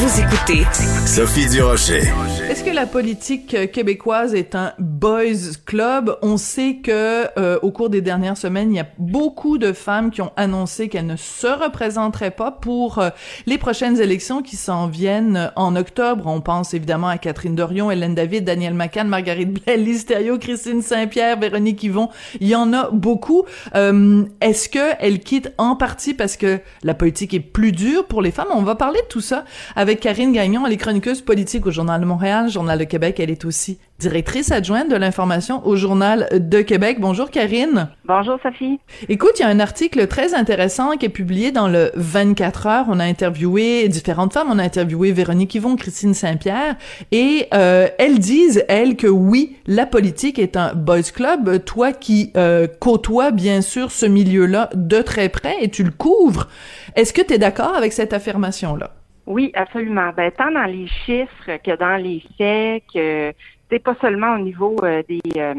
Vous écoutez Sophie Durocher. Est-ce que la politique euh, québécoise est un boys club? On sait que euh, au cours des dernières semaines, il y a beaucoup de femmes qui ont annoncé qu'elles ne se représenteraient pas pour euh, les prochaines élections qui s'en viennent en octobre. On pense évidemment à Catherine Dorion, Hélène David, Daniel McCann, Marguerite Blais, Lise Thériault, Christine Saint-Pierre, Véronique Yvon. Il y en a beaucoup. Est-ce que elles quittent en partie parce que la politique est plus dure pour les femmes? On va parler de tout ça avec Karine Gagnon, elle est chroniqueuse politique au Journal de Montréal, Journal de Québec. Elle est aussi directrice adjointe de l'information au Journal de Québec. Bonjour Karine. Bonjour Sophie. Écoute, il y a un article très intéressant qui est publié dans le 24 heures. On a interviewé différentes femmes. On a interviewé Véronique Yvon, Christine Saint-Pierre, et euh, elles disent elles que oui, la politique est un boys club. Toi qui euh, côtoies bien sûr ce milieu-là de très près et tu le couvres, est-ce que tu es d'accord avec cette affirmation-là? Oui, absolument. Ben, tant dans les chiffres que dans les faits, que c'est pas seulement au niveau euh, des euh,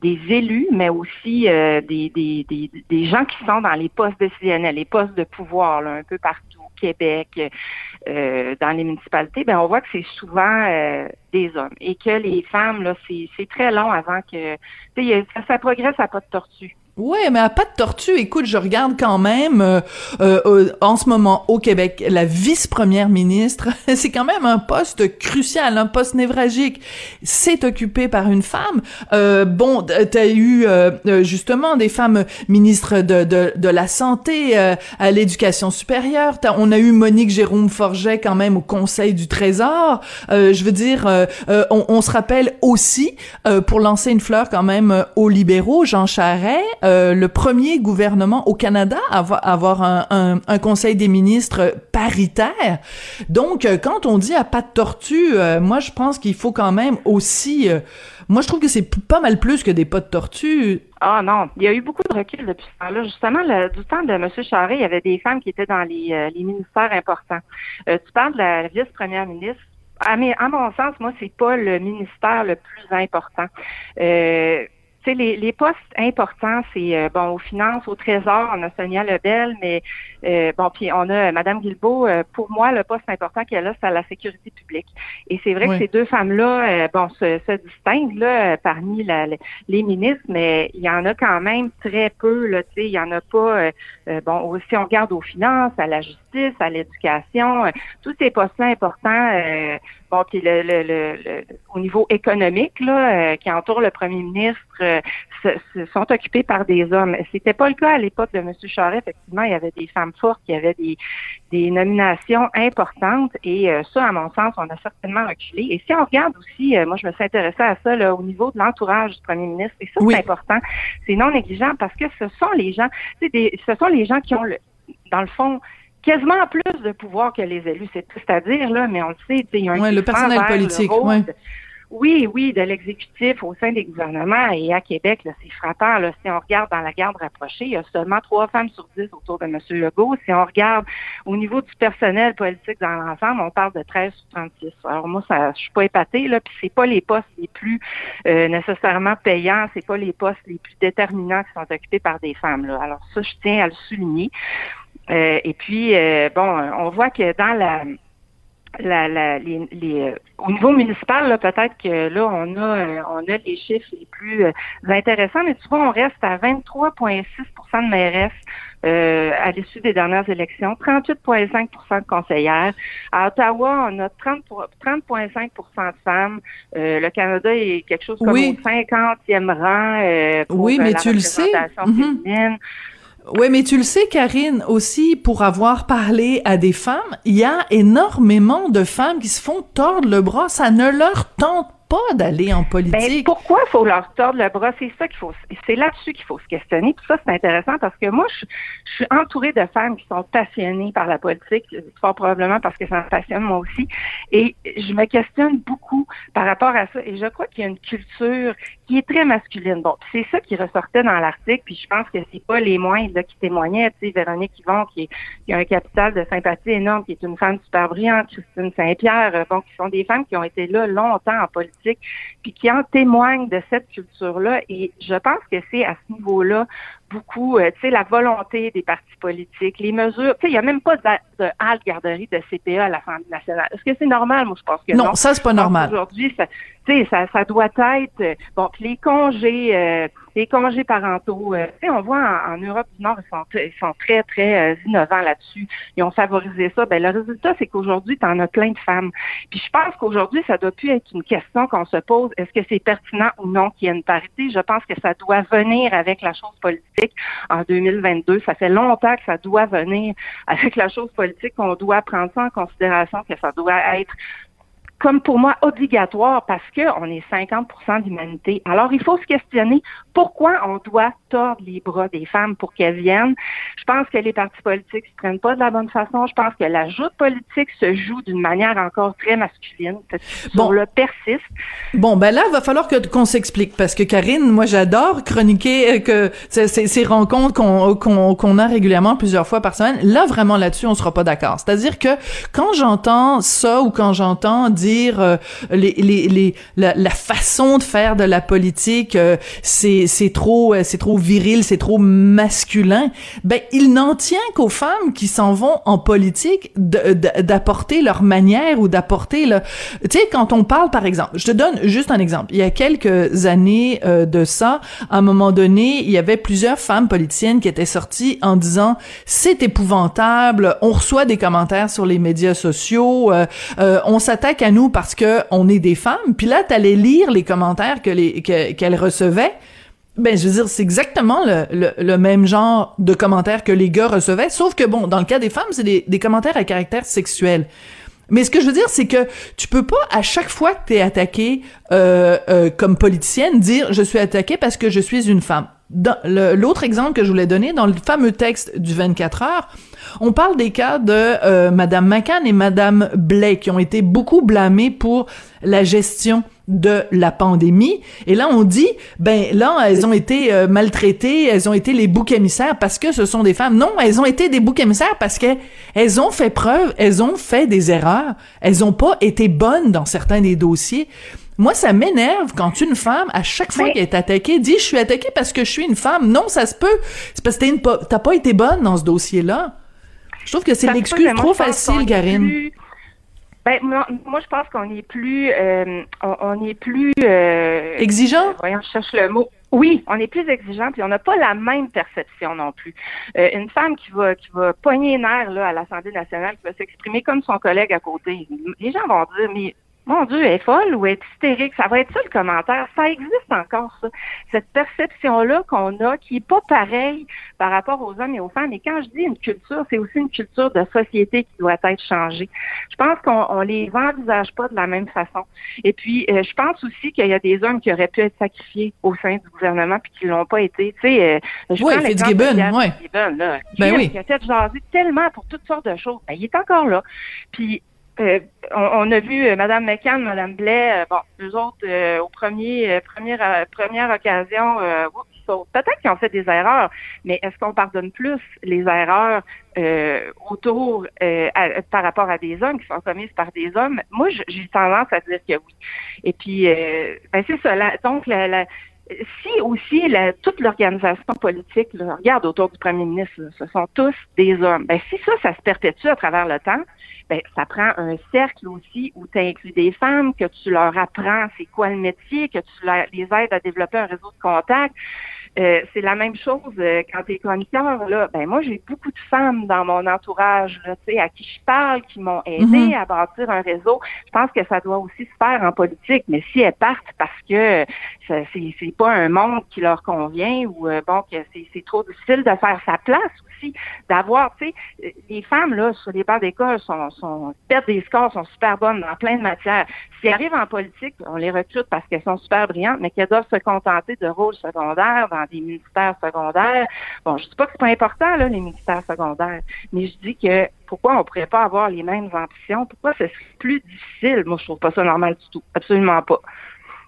des élus, mais aussi euh, des, des, des, gens qui sont dans les postes décisionnels, les postes de pouvoir, là, un peu partout, au Québec, dans les municipalités, ben on voit que c'est souvent des hommes et que les femmes, là, c'est très long avant que ça, ça progresse à pas de tortue. Ouais, mais à pas de tortue, écoute, je regarde quand même euh, euh, en ce moment au Québec la vice-première ministre, c'est quand même un poste crucial, un poste névralgique. C'est occupé par une femme. Euh, bon, t'as eu euh, euh, justement des femmes ministres de, de, de la santé, à l'éducation supérieure. on a eu Monique Jérôme Forget quand même au Conseil du Trésor. je veux dire, on, on, se rappelle aussi, pour lancer une fleur quand même aux libéraux, Jean Charest. Euh, le premier gouvernement au Canada à avoir, un, conseil des ministres paritaire. Donc, euh, quand on dit à pas de tortue, euh, moi, je pense qu'il faut quand même aussi... moi, je trouve que c'est pas mal plus que des pas de tortue. Ah non, il y a eu beaucoup de recul depuis ce temps-là. Justement, du temps de M. Charest, il y avait des femmes qui étaient dans les, ministères importants. tu parles de la vice-première ministre. À, à, mon sens, moi, c'est pas le ministère le plus important. Euh, sais, les, les postes importants, c'est euh, bon aux finances, au Trésor, on a Sonia Lebel, mais euh, bon, puis on a Madame Guilbeault. Euh, pour moi, le poste important qu'elle a, c'est la sécurité publique. Et c'est vrai que ces deux femmes-là, bon, se, se, distinguent là parmi la, les ministres, mais il y en a quand même très peu. Là, tu sais, il y en a pas. bon, si on regarde aux finances, à la justice, à l'éducation, tous ces postes-là importants. Bon, puis le, le, le, au niveau économique là, qui entoure le premier ministre se, sont occupés par des hommes. C'était pas le cas à l'époque de M. Charest. Effectivement, il y avait des femmes fortes, il y avait des, des nominations importantes et euh, ça, à mon sens, on a certainement reculé. Et si on regarde aussi, euh, moi, je me suis intéressée à ça là, au niveau de l'entourage du premier ministre. Et ça, c'est important. C'est non négligeant parce que ce sont les gens, des, ce sont les gens qui ont, le, dans le fond, quasiment plus de pouvoir que les élus. C'est à dire, là, mais on le sait, il y a un le personnel politique. Oui, oui, de l'exécutif au sein des gouvernements et à Québec, c'est frappant. Là, si on regarde dans la garde rapprochée, il y a seulement trois femmes sur dix autour de M. Legault. Si on regarde au niveau du personnel politique dans l'ensemble, on parle de 13 sur 36. Alors moi, ça, je suis pas épatée, là, puis c'est pas les postes les plus euh, nécessairement payants, c'est pas les postes les plus déterminants qui sont occupés par des femmes. Là. Alors ça, je tiens à le souligner. Euh, et puis, euh, bon, on voit que dans la la, la, les, les, euh, au niveau municipal, là, peut-être que là, on a, euh, on a les chiffres les plus euh, intéressants, mais tu vois, on reste à 23,6% de mairesse à l'issue des dernières élections, 38,5% de conseillères. À Ottawa, on a 30,5% de femmes. le Canada est quelque chose comme oui. au 50e rang pour oui, mais la tu le sais. Oui, mais tu le sais, Karine, aussi, pour avoir parlé à des femmes, il y a énormément de femmes qui se font tordre le bras. Ça ne leur tente pas d'aller en Ben, politique. pourquoi il faut leur tordre le bras? C'est ça qu'il faut, c'est là-dessus qu'il faut se questionner. Puis ça, c'est intéressant parce que moi, je, je, suis entourée de femmes qui sont passionnées par la politique, fort probablement parce que ça me passionne moi aussi. Et je me questionne beaucoup par rapport à ça. Et je crois qu'il y a une culture qui est très masculine. Bon, c'est ça qui ressortait dans l'article, puis je pense que c'est pas les moindres là, qui témoignaient. Tu sais, Véronique Yvon, qui, est, qui a un capital de sympathie énorme, qui est une femme super brillante, Christine Saint-Pierre, euh, bon, qui sont des femmes qui ont été là longtemps en politique, puis qui en témoignent de cette culture-là. Et je pense que c'est à ce niveau-là beaucoup, euh, tu sais, la volonté des partis politiques, les mesures. Tu sais, il n'y a même pas de, de halte garderie de CPA à l'Assemblée nationale. Est-ce que c'est normal? Moi, je pense que non. Non, ça, c'est pas normal. Aujourd'hui, ça, tu sais, ça, ça doit être, euh, bon, puis les congés, euh, les congés parentaux, euh, on voit en, en, Europe du Nord, ils sont, ils sont très, très euh, innovants là-dessus. Ils ont favorisé ça. Ben, le résultat, c'est qu'aujourd'hui, tu en as plein de femmes. Puis je pense qu'aujourd'hui, ça doit plus être une question qu'on se pose. Est-ce que c'est pertinent ou non qu'il y ait une parité? Je pense que ça doit venir avec la chose politique en 2022. Ça fait longtemps que ça doit venir avec la chose politique, qu'on doit prendre ça en considération, que ça doit être comme pour moi obligatoire parce que on est 50% d'humanité. Alors il faut se questionner pourquoi on doit tordre les bras des femmes pour qu'elles viennent. Je pense que les partis politiques se prennent pas de la bonne façon. Je pense que la joute politique se joue d'une manière encore très masculine. Bon, le persiste. Bon, ben là, il va falloir que qu'on s'explique parce que Karine, moi, j'adore chroniquer euh, que ces, ces rencontres qu'on qu'on qu'on a régulièrement plusieurs fois par semaine. Là, vraiment là-dessus, on sera pas d'accord. C'est-à-dire que quand j'entends ça ou quand j'entends dire euh, la, façon de faire de la politique, euh, c'est c'est trop c'est trop viril, c'est trop masculin. Ben, il n'en tient qu'aux femmes qui s'en vont en politique d'apporter leur manière ou d'apporter le. Tu sais, quand on parle, par exemple, je te donne juste un exemple. Il y a quelques années euh, de ça, à un moment donné, il y avait plusieurs femmes politiciennes qui étaient sorties en disant c'est épouvantable, on reçoit des commentaires sur les médias sociaux, euh, euh, on s'attaque à nous parce que on est des femmes. Puis là, t'allais lire les commentaires que les qu'elles qu recevaient. Ben, je veux dire, c'est exactement le, même genre de commentaires que les gars recevaient, sauf que, bon, dans le cas des femmes, c'est des, commentaires à caractère sexuel. Mais ce que je veux dire, c'est que tu peux pas, à chaque fois que tu es attaqué euh, euh, comme politicienne, dire « je suis attaqué parce que je suis une femme ». L'autre exemple que je voulais donner, dans le fameux texte du 24 heures, on parle des cas de euh, Madame McCann et Madame Blais qui ont été beaucoup blâmés pour la gestion de la pandémie. Et là, on dit, ben là, elles ont été euh, maltraitées, elles ont été les boucs émissaires parce que ce sont des femmes. Non, elles ont été des boucs émissaires parce que elles ont fait preuve, elles ont fait des erreurs, elles ont pas été bonnes dans certains des dossiers. Moi, ça m'énerve quand une femme, à chaque fois qu'elle est attaquée, dit « je suis attaquée parce que je suis une femme ». Non, ça se peut. C'est parce que t'as pas été bonne dans ce dossier-là. Je trouve que c'est l'excuse trop facile, Karine. Plus... Ben, moi, moi, je pense qu'on est plus, euh, on, on, est plus euh, exigeant? Euh, voyons, je cherche le mot. Oui, on est plus exigeant, puis on n'a pas la même perception non plus. Euh, une femme qui va qui va pogner les nerfs là à l'Assemblée nationale, qui va s'exprimer comme son collègue à côté, les gens vont dire mais mon Dieu, elle est folle ou elle est hystérique? Ça va être ça le commentaire. Ça existe encore, ça. Cette perception-là qu'on a, qui est pas pareille par rapport aux hommes et aux femmes. Et quand je dis une culture, c'est aussi une culture de société qui doit être changée. Je pense qu'on on les envisage pas de la même façon. Et puis, euh, je pense aussi qu'il y a des hommes qui auraient pu être sacrifiés au sein du gouvernement puis qui l'ont pas été. Tu sais, euh, je oui, Fitzgibbon, oui. Fitzgibbon, là. Ben oui. Qui a fait jaser tellement pour toutes sortes de choses. Ben, il est encore là. Puis, euh, on, on, a vu euh, Mme McCann, Mme Blais, euh, bon, eux autres, euh, au premier, première, première occasion, peut-être qu'ils ont fait des erreurs, mais est-ce qu'on pardonne plus les erreurs autour à, par rapport à des hommes qui sont commises par des hommes? Moi, j'ai tendance à dire que oui. Et puis, ben c'est ça. Donc, la, la si aussi toute l'organisation politique, là, regarde autour du premier ministre, ce sont tous des hommes. Ben, si ça, ça se perpétue à travers le temps, ben, ça prend un cercle aussi où tu inclus des femmes, que tu leur apprends c'est quoi le métier, que tu leur- les aides à développer un réseau de contacts. Euh, c'est la même chose euh, quand tu es chroniqueur. Là. Ben, moi, j'ai beaucoup de femmes dans mon entourage là, tu sais, à qui je parle, qui m'ont aidé Mhm. à bâtir un réseau. Je pense que ça doit aussi se faire en politique, mais si elles partent parce que c'est pas un monde qui leur convient ou euh, bon que c'est c'est trop difficile de faire sa place aussi, d'avoir, tu sais, euh, les femmes là sur les bancs d'école sont, sont perdent des scores, sont super bonnes dans plein de matières. Elles arrivent en politique, on les recrute parce qu'elles sont super brillantes, mais qu'elles doivent se contenter de rôles secondaires dans des ministères secondaires. Bon, je dis pas que c'est pas important là les ministères secondaires, mais je dis que pourquoi on pourrait pas avoir les mêmes ambitions? Pourquoi ce serait plus difficile? Moi, je trouve pas ça normal du tout, absolument pas.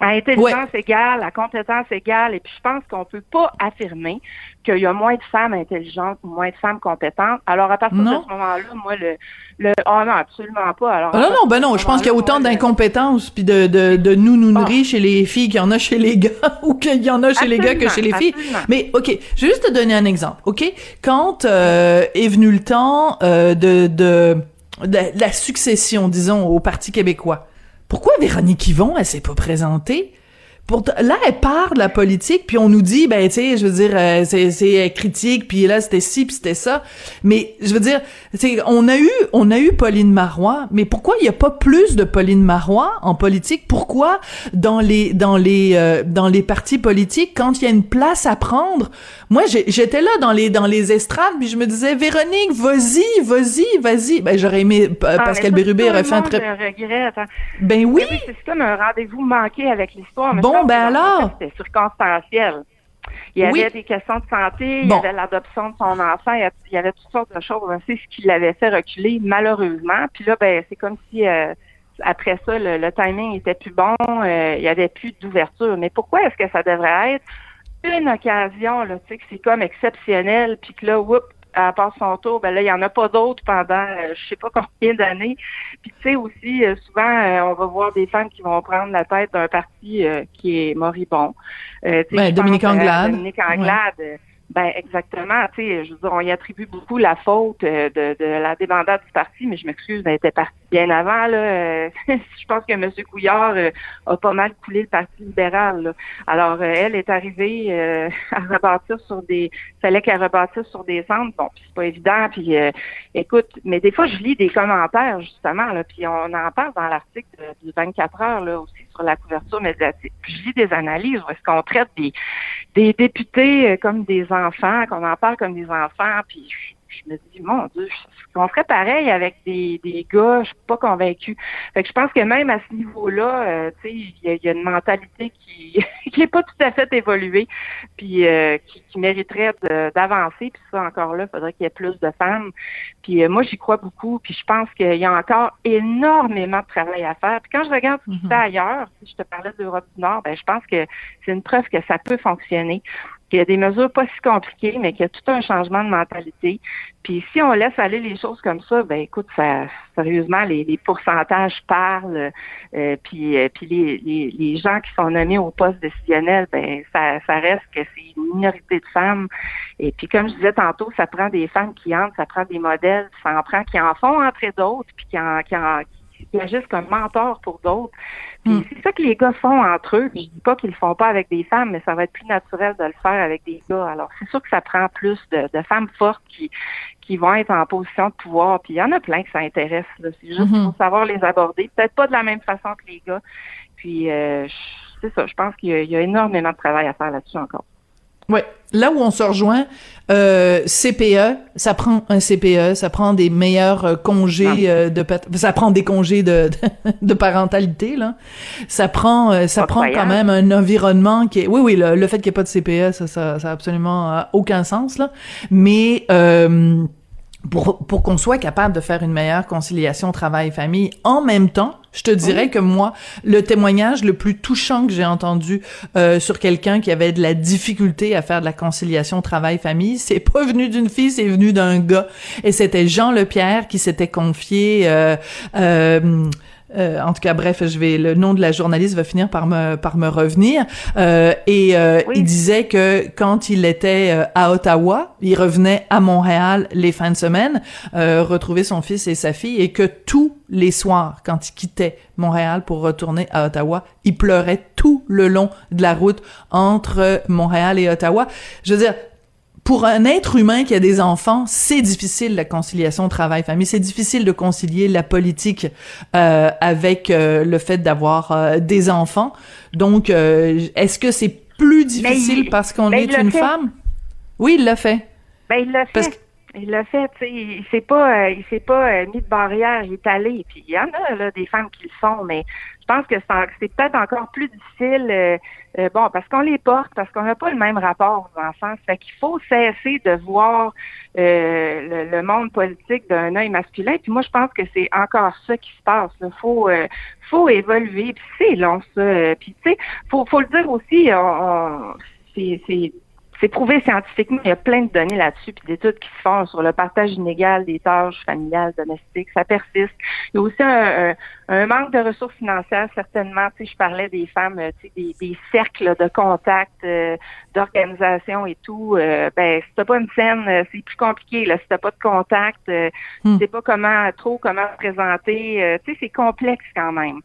À intelligence égale, à compétence égale, et puis je pense qu'on peut pas affirmer qu'il y a moins de femmes intelligentes ou moins de femmes compétentes. Alors à partir Non. de ce moment-là, moi le le oh non, absolument pas. Alors Ah non, non, partir ben non, je pense qu'il y a autant moi, le- d'incompétence puis de, de, de nous-nous-nouris chez les filles qu'il y en a chez les gars ou qu'il y en a chez les gars que chez les filles. Absolument. Mais OK, je vais juste te donner un exemple, OK? Quand euh, est venu le temps euh, de, de, de la succession, disons, au Parti québécois, pourquoi Véronique Yvon, elle s'est pas présentée? Pour là, elle part de la politique, puis on nous dit, ben, tu sais, je veux dire, euh, c'est, c'est euh, critique, puis là, c'était ci, puis c'était ça. Mais, je veux dire, c'est, on a eu, on a eu Pauline Marois, mais pourquoi il y a pas plus de Pauline Marois en politique? Pourquoi dans les, dans les, euh, dans les partis politiques, quand il y a une place à prendre, moi, j'ai- j'étais là dans les, dans les estrades, puis je me disais, Véronique, vas-y, vas-y, vas-y. Ben, j'aurais aimé, euh, Ah, Pascal Bérubé aurait fait un très, le regrette, hein. ben oui. Oui, c'est comme un rendez-vous manqué avec l'histoire. mais Bon, ben alors. C'était circonstanciel. Il y avait Oui. des questions de santé, il y avait l'adoption de son enfant, il y avait toutes sortes de choses. C'est ce qui l'avait fait reculer, malheureusement. Puis là, ben, c'est comme si euh, après ça, le, le timing était plus bon, euh, il y avait plus d'ouverture. Mais pourquoi est-ce que ça devrait être une occasion, là, tu sais, que c'est comme exceptionnel, puis que là, whoop, à part son tour, ben là, il n'y en a pas d'autres pendant euh, je sais pas combien d'années. Puis tu sais aussi, euh, souvent, euh, on va voir des femmes qui vont prendre la tête d'un parti qui est moribond. Euh, Ben, Dominique Anglade. Dominique Anglade. Ben exactement, tu sais, je veux dire, on y attribue beaucoup la faute de, de la débandade du parti, mais je m'excuse, elle était partie bien avant. Là, Euh, je pense que M. Couillard euh, a pas mal coulé le Parti libéral. là. Alors, euh, elle est arrivée à rebâtir sur des. fallait qu'elle rebâtisse sur des centres. Bon, c'est pas évident. Puis écoute, mais des fois, je lis des commentaires, justement, là, puis on en parle dans l'article du 24 heures là, aussi sur la couverture médiatique. Puis je lis des analyses où est-ce qu'on traite des, des députés comme des enfants, qu'on en parle comme des enfants, puis je, me dis, mon Dieu, on ferait pareil avec des, des gars, je suis pas convaincue. Fait que je pense que même à ce niveau-là, euh, tu sais, il y, y a une mentalité qui qui est pas tout à fait évoluée, puis euh, qui, qui mériterait d'avancer. Puis ça, encore là, il faudrait qu'il y ait plus de femmes. Puis euh, moi, j'y crois beaucoup. Puis je pense qu'il y a encore énormément de travail à faire. Puis quand je regarde ce qui se fait ailleurs, si je te parlais de l'Europe du Nord, ben je pense que c'est une preuve que ça peut fonctionner. Qu'il y a des mesures pas si compliquées, mais qu'il y a tout un changement de mentalité. Puis si on laisse aller les choses comme ça, ben écoute, ça, sérieusement, les, les pourcentages parlent. euh, puis euh, puis les, les, les gens qui sont nommés au poste décisionnel, ben ça, ça reste que c'est une minorité de femmes. Et puis comme je disais tantôt, ça prend des femmes qui entrent, ça prend des modèles, ça en prend qui en font entrer d'autres, puis qui en, qui en agissent comme mentors pour d'autres. Puis Mm. c'est ça que les gars font entre eux. Puis je dis pas qu'ils le font pas avec des femmes, mais ça va être plus naturel de le faire avec des gars. Alors c'est sûr que ça prend plus de, de femmes fortes qui qui vont être en position de pouvoir. Puis il y en a plein que ça intéresse. C'est juste Mhm. pour savoir les aborder. Peut-être pas de la même façon que les gars. Puis euh, c'est ça. Je pense qu'il y a énormément de travail à faire là-dessus encore. Ouais, là où on se rejoint, euh, CPE, ça prend un CPE, ça prend des meilleurs euh, congés euh, de ça prend des congés de, de, parentalité là. Ça prend euh, ça prend quand même un environnement qui est oui oui le, le fait qu'il n'y ait pas de CPE ça ça, ça a absolument euh, aucun sens là. Mais euh, pour, pour qu'on soit capable de faire une meilleure conciliation travail-famille en même temps, je te dirais que moi, le témoignage le plus touchant que j'ai entendu euh, sur quelqu'un qui avait de la difficulté à faire de la conciliation travail-famille, c'est pas venu d'une fille, c'est venu d'un gars. Et c'était Jean Lepierre qui s'était confié... Euh, euh, euh, en tout cas, bref, je vais le nom de la journaliste va finir par me par me revenir. Euh, et euh, il disait que quand il était euh, à Ottawa, il revenait à Montréal les fins de semaine retrouver son fils et sa fille, et que tous les soirs, quand il quittait Montréal pour retourner à Ottawa, il pleurait tout le long de la route entre Montréal et Ottawa. Je veux dire, pour un être humain qui a des enfants, c'est difficile la conciliation travail-famille. C'est difficile de concilier la politique euh, avec euh, le fait d'avoir euh, des enfants. Donc, est-ce que c'est plus difficile parce qu'on est une femme? Oui, il l'a fait. Ben, il l'a fait. Il l'a fait, il s'est pas, il s'est pas mis de barrière, il est allé. Puis il y en a là des femmes qui le font, mais je pense que c'est peut-être encore plus difficile, euh, euh, bon, parce qu'on les porte, parce qu'on n'a pas le même rapport aux enfants. Fait qu'il faut cesser de voir euh, le, monde politique d'un œil masculin. Puis moi, je pense que c'est encore ça qui se passe. Il faut, faut évoluer. Puis c'est long, ça. Puis tu sais, faut, faut le dire aussi, c'est c'est prouvé scientifiquement, il y a plein de données là-dessus, puis d'études qui se font sur le partage inégal des tâches familiales, domestiques, ça persiste. Il y a aussi un, manque de ressources financières, certainement. Tu sais, je parlais des femmes, euh, tu sais, des, cercles de contact, euh, d'organisation et tout. Euh, ben, si t'as pas une scène, euh, c'est plus compliqué. Là, si t'as pas de contact, euh, hmm. sais pas comment trop comment se présenter. tu sais, c'est complexe quand même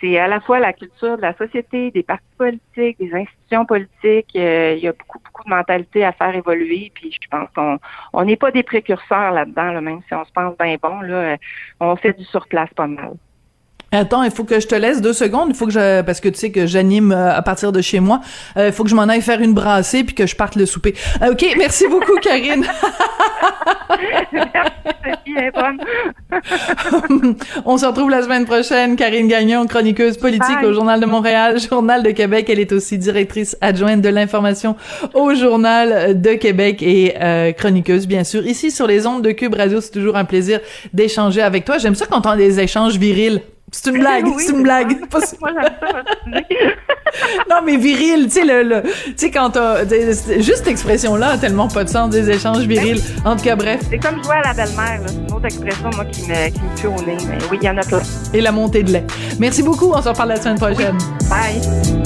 c'est à la fois la culture de la société, des partis politiques, des institutions politiques. Euh, il y a beaucoup, beaucoup de mentalités à faire évoluer. Puis je pense qu'on on n'est pas des précurseurs là-dedans, même si on se pense bien bon. Là, euh, on fait du surplace pas mal. Attends, il faut que je te laisse deux secondes. Il faut que je, parce que tu sais que j'anime euh, à partir de chez moi. Euh, il faut que je m'en aille faire une brassée puis que je parte le souper. Euh, ok, merci beaucoup, Karine. On se retrouve la semaine prochaine. Karine Gagnon, chroniqueuse politique au Journal de Montréal, Journal de Québec. Elle est aussi directrice adjointe de l'information au Journal de Québec et chroniqueuse, bien sûr. Ici, sur les ondes de Cube Radio, c'est toujours un plaisir d'échanger avec toi. J'aime ça quand on a des échanges virils. C'est une blague, c'est une blague. Moi, j'aime ça, Non, mais viril, tu sais, le, le tu sais, quand t'as, juste cette expression-là a tellement pas de sens, des échanges virils. En tout cas, bref. C'est comme jouer à la belle-mère, C'est une autre expression, moi, qui me, qui me tue au nez. Mais oui, il y en a plein. Et la montée de lait. Merci beaucoup. On se reparle la semaine prochaine. Bye.